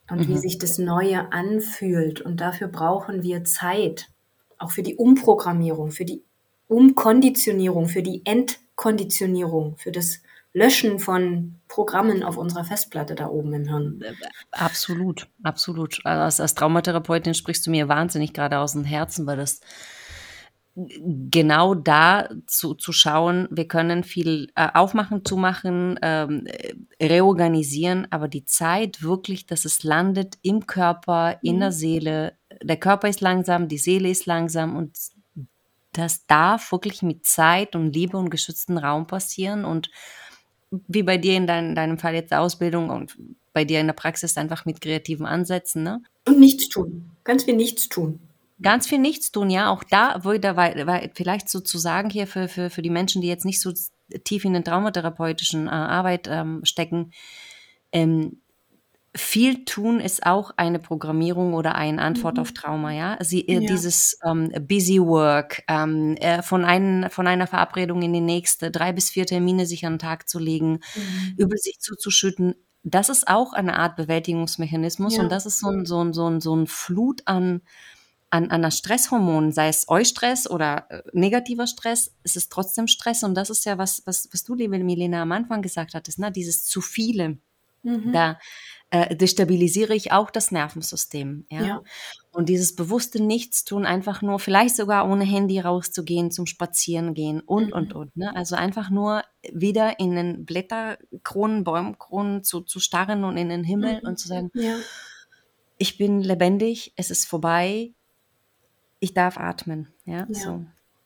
und mhm. wie sich das Neue anfühlt. Und dafür brauchen wir Zeit, auch für die Umprogrammierung, für die Umkonditionierung, für die Entkonditionierung, für das Löschen von Programmen auf unserer Festplatte da oben im Hirn. Absolut, absolut. Also als, als Traumatherapeutin sprichst du mir wahnsinnig gerade aus dem Herzen, weil das genau da zu, zu schauen, wir können viel äh, aufmachen, zumachen, ähm, reorganisieren, aber die Zeit wirklich, dass es landet im Körper, in mhm. der Seele. Der Körper ist langsam, die Seele ist langsam und das darf wirklich mit Zeit und Liebe und geschützten Raum passieren und wie bei dir in dein, deinem Fall jetzt Ausbildung und bei dir in der Praxis einfach mit kreativen Ansätzen, ne? Und nichts tun. Ganz viel nichts tun ganz viel nichts tun, ja. Auch da würde vielleicht sozusagen hier für, für, für die Menschen, die jetzt nicht so tief in den traumatherapeutischen äh, Arbeit ähm, stecken, ähm, viel tun ist auch eine Programmierung oder eine Antwort mhm. auf Trauma, ja. Sie, äh, ja. Dieses ähm, Busy Work, ähm, äh, von, ein, von einer Verabredung in die nächste, drei bis vier Termine sich an den Tag zu legen, mhm. über sich zuzuschütten, das ist auch eine Art Bewältigungsmechanismus ja. und das ist so ein, so ein, so ein, so ein Flut an an, an Stresshormonen, sei es Eustress oder äh, negativer Stress, es ist trotzdem Stress. Und das ist ja was, was, was du, liebe Milena, am Anfang gesagt hattest, ne? dieses zu viele. Mhm. Da äh, destabilisiere ich auch das Nervensystem. Ja? ja? Und dieses bewusste Nichtstun, einfach nur, vielleicht sogar ohne Handy rauszugehen, zum Spazierengehen und, mhm. und, und. Ne? Also einfach nur wieder in den Blätterkronen, Bäumkronen zu, zu starren und in den Himmel mhm. und zu sagen, ja. ich bin lebendig, es ist vorbei, ich darf atmen. Ja, ja. So.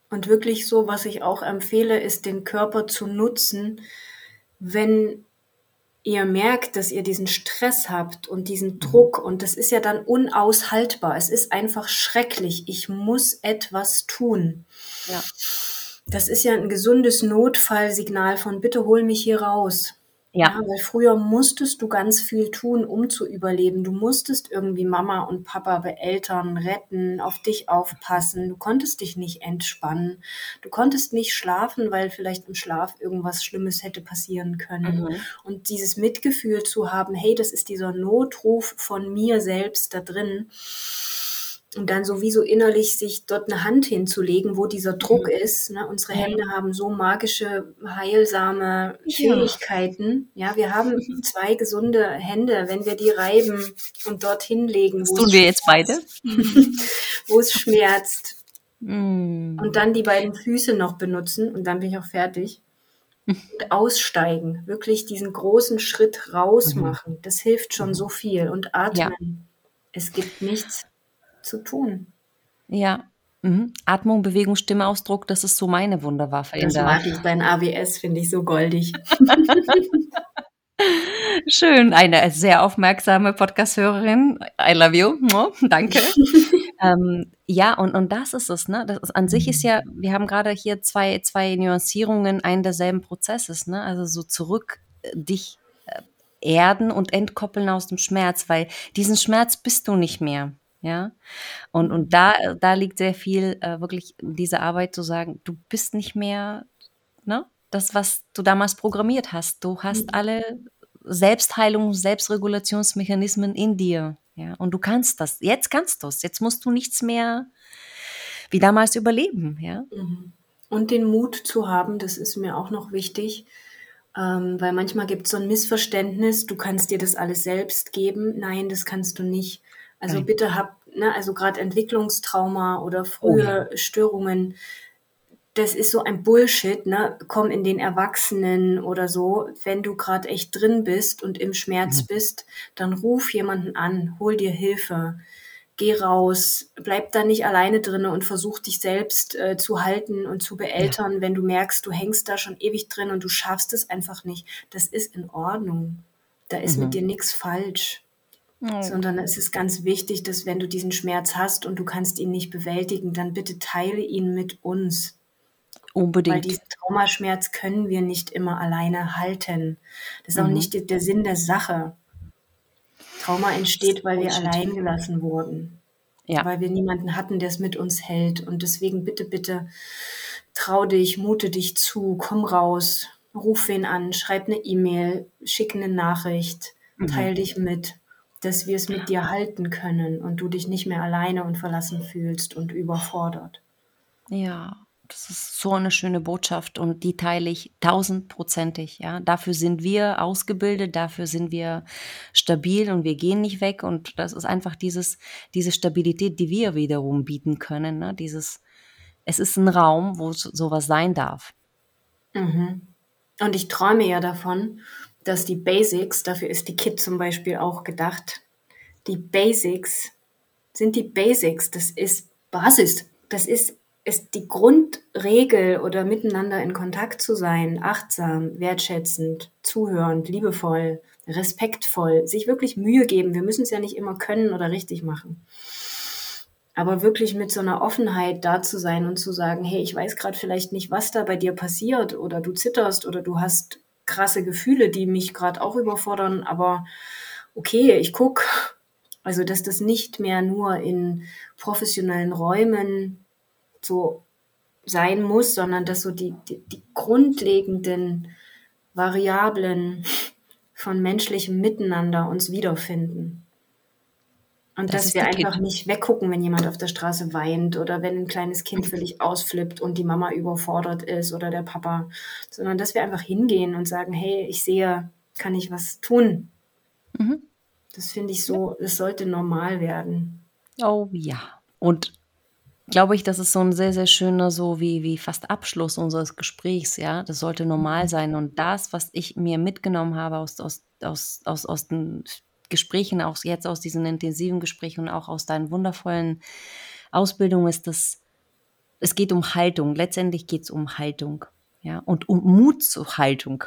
Und wirklich so, was ich auch empfehle, ist den Körper zu nutzen, wenn ihr merkt, dass ihr diesen Stress habt und diesen mhm. Druck und das ist ja dann unaushaltbar. Es ist einfach schrecklich. Ich muss etwas tun. Ja. Das ist ja ein gesundes Notfallsignal von bitte hol mich hier raus. Ja. ja. Weil früher musstest du ganz viel tun, um zu überleben. Du musstest irgendwie Mama und Papa beeltern, retten, auf dich aufpassen. Du konntest dich nicht entspannen. Du konntest nicht schlafen, weil vielleicht im Schlaf irgendwas Schlimmes hätte passieren können. Mhm. Und dieses Mitgefühl zu haben, hey, das ist dieser Notruf von mir selbst da drin und dann sowieso innerlich sich dort eine Hand hinzulegen, wo dieser Druck mhm. ist. Ne? Unsere Hände haben so magische, heilsame Fähigkeiten. Ja. wir haben zwei gesunde Hände, wenn wir die reiben und dort hinlegen. Das tun wir jetzt beide. wo es schmerzt. Mm. Und dann die beiden Füße noch benutzen und dann bin ich auch fertig. Und aussteigen, wirklich diesen großen Schritt rausmachen. Mhm. Das hilft schon mhm. so viel. Und atmen. Ja. Es gibt nichts zu tun. Ja. Mhm. Atmung, Bewegung, Stimmeausdruck, das ist so meine Wunderwaffe. Das mag ich, dein AWS finde ich so goldig. Schön, eine sehr aufmerksame Podcast-Hörerin. I love you. danke. ähm, ja, und, und das ist es, ne? Das ist, an sich ist ja, wir haben gerade hier zwei, zwei Nuancierungen einen derselben Prozesses, ne? Also so zurück äh, dich äh, erden und entkoppeln aus dem Schmerz, weil diesen Schmerz bist du nicht mehr. Ja. Und, und da, da liegt sehr viel äh, wirklich diese Arbeit zu sagen, du bist nicht mehr ne, das, was du damals programmiert hast. Du hast mhm. alle Selbstheilung, Selbstregulationsmechanismen in dir. Ja. Und du kannst das. Jetzt kannst du es. Jetzt musst du nichts mehr wie damals überleben. Ja. Mhm. Und den Mut zu haben, das ist mir auch noch wichtig. Ähm, weil manchmal gibt es so ein Missverständnis, du kannst dir das alles selbst geben. Nein, das kannst du nicht. Also Nein. bitte hab, ne, also gerade Entwicklungstrauma oder frühe oh, ja. Störungen, das ist so ein Bullshit, ne? Komm in den Erwachsenen oder so. Wenn du gerade echt drin bist und im Schmerz mhm. bist, dann ruf jemanden an, hol dir Hilfe, geh raus, bleib da nicht alleine drin und versuch dich selbst äh, zu halten und zu beeltern, ja. wenn du merkst, du hängst da schon ewig drin und du schaffst es einfach nicht. Das ist in Ordnung. Da ist mhm. mit dir nichts falsch. Oh. Sondern es ist ganz wichtig, dass wenn du diesen Schmerz hast und du kannst ihn nicht bewältigen, dann bitte teile ihn mit uns. Unbedingt. Weil diesen Traumaschmerz können wir nicht immer alleine halten. Das ist mhm. auch nicht der Sinn der Sache. Trauma entsteht, weil wir allein gelassen wurden. Ja. Weil wir niemanden hatten, der es mit uns hält. Und deswegen bitte, bitte, trau dich, mute dich zu, komm raus, ruf wen an, schreib eine E-Mail, schick eine Nachricht, mhm. teil dich mit dass wir es mit dir halten können und du dich nicht mehr alleine und verlassen fühlst und überfordert. Ja, das ist so eine schöne Botschaft und die teile ich tausendprozentig. Ja, dafür sind wir ausgebildet, dafür sind wir stabil und wir gehen nicht weg und das ist einfach dieses, diese Stabilität, die wir wiederum bieten können. Ne? Dieses, es ist ein Raum, wo sowas sein darf. Mhm. Und ich träume ja davon, dass die Basics, dafür ist die Kit zum Beispiel auch gedacht, die Basics sind die Basics, das ist Basis, das ist, ist die Grundregel oder miteinander in Kontakt zu sein, achtsam, wertschätzend, zuhörend, liebevoll, respektvoll, sich wirklich Mühe geben. Wir müssen es ja nicht immer können oder richtig machen. Aber wirklich mit so einer Offenheit da zu sein und zu sagen, hey, ich weiß gerade vielleicht nicht, was da bei dir passiert oder du zitterst oder du hast krasse Gefühle, die mich gerade auch überfordern, aber okay, ich gucke. Also, dass das nicht mehr nur in professionellen Räumen so sein muss, sondern dass so die, die, die grundlegenden Variablen von menschlichem Miteinander uns wiederfinden. Und das dass wir einfach kind. nicht weggucken, wenn jemand auf der Straße weint oder wenn ein kleines Kind völlig ausflippt und die Mama überfordert ist oder der Papa, sondern dass wir einfach hingehen und sagen, hey, ich sehe, kann ich was tun? Mhm. Das finde ich so, es sollte normal werden. Oh ja. Und glaube ich, das ist so ein sehr, sehr schöner, so wie, wie fast Abschluss unseres Gesprächs, ja. Das sollte normal sein. Und das, was ich mir mitgenommen habe aus, aus, aus, aus, aus den Gesprächen, auch jetzt aus diesen intensiven Gesprächen und auch aus deinen wundervollen Ausbildungen, ist das, es geht um Haltung. Letztendlich geht es um Haltung. Ja, und um Mut zur Haltung.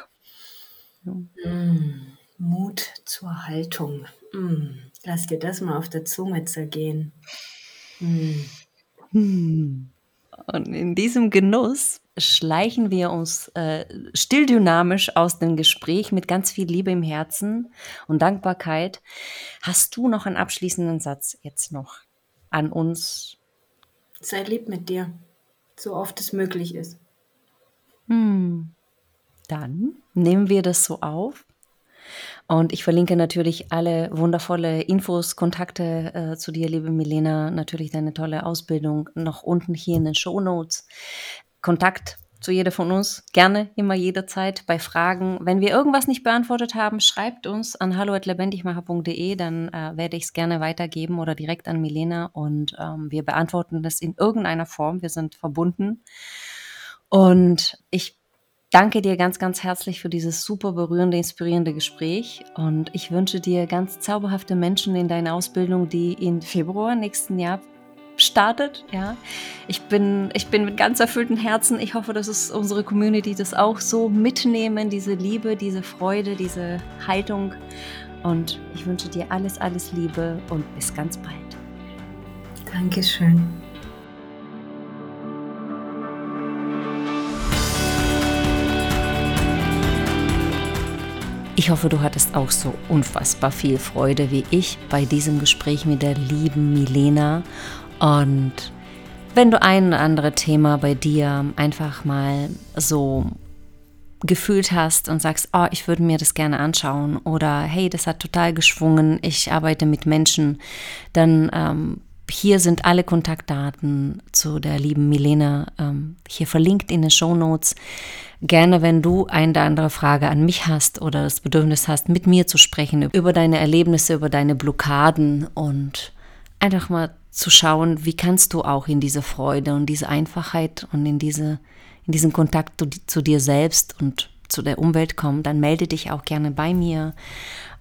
Ja. Mm, Mut zur Haltung. Mm, lass dir das mal auf der Zunge zergehen. Mm. Hm. Und in diesem Genuss schleichen wir uns äh, stilldynamisch aus dem Gespräch mit ganz viel Liebe im Herzen und Dankbarkeit. Hast du noch einen abschließenden Satz jetzt noch an uns? Sei lieb mit dir, so oft es möglich ist. Hm. Dann nehmen wir das so auf und ich verlinke natürlich alle wundervolle Infos, Kontakte äh, zu dir, liebe Milena, natürlich deine tolle Ausbildung noch unten hier in den Show Notes. Kontakt zu jeder von uns, gerne, immer jederzeit bei Fragen. Wenn wir irgendwas nicht beantwortet haben, schreibt uns an hallo@lebendigmacher.de, dann äh, werde ich es gerne weitergeben oder direkt an Milena und ähm, wir beantworten das in irgendeiner Form. Wir sind verbunden. Und ich danke dir ganz, ganz herzlich für dieses super berührende, inspirierende Gespräch und ich wünsche dir ganz zauberhafte Menschen in deiner Ausbildung, die im Februar nächsten Jahr startet. Ja, ich bin, ich bin mit ganz erfülltem Herzen. Ich hoffe, dass es unsere Community das auch so mitnehmen, diese Liebe, diese Freude, diese Haltung. Und ich wünsche dir alles, alles Liebe und bis ganz bald. Dankeschön. Ich hoffe, du hattest auch so unfassbar viel Freude wie ich bei diesem Gespräch mit der lieben Milena. Und wenn du ein oder andere Thema bei dir einfach mal so gefühlt hast und sagst, oh, ich würde mir das gerne anschauen oder hey, das hat total geschwungen, ich arbeite mit Menschen, dann ähm, hier sind alle Kontaktdaten zu der lieben Milena ähm, hier verlinkt in den Show Notes. Gerne, wenn du eine oder andere Frage an mich hast oder das Bedürfnis hast, mit mir zu sprechen über deine Erlebnisse, über deine Blockaden und einfach mal zu schauen, wie kannst du auch in diese Freude und diese Einfachheit und in, diese, in diesen Kontakt zu, zu dir selbst und zu der Umwelt kommen, dann melde dich auch gerne bei mir.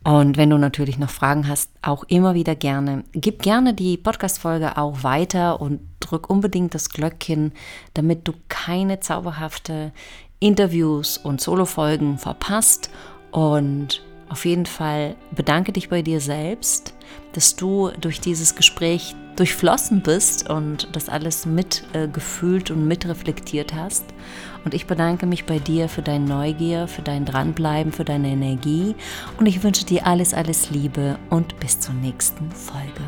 Und wenn du natürlich noch Fragen hast, auch immer wieder gerne. Gib gerne die Podcast-Folge auch weiter und drück unbedingt das Glöckchen, damit du keine zauberhafte Interviews und Solo-Folgen verpasst. Und auf jeden Fall bedanke dich bei dir selbst, dass du durch dieses Gespräch durchflossen bist und das alles mitgefühlt äh, und mitreflektiert hast. Und ich bedanke mich bei dir für deine Neugier, für dein Dranbleiben, für deine Energie. Und ich wünsche dir alles, alles Liebe und bis zur nächsten Folge.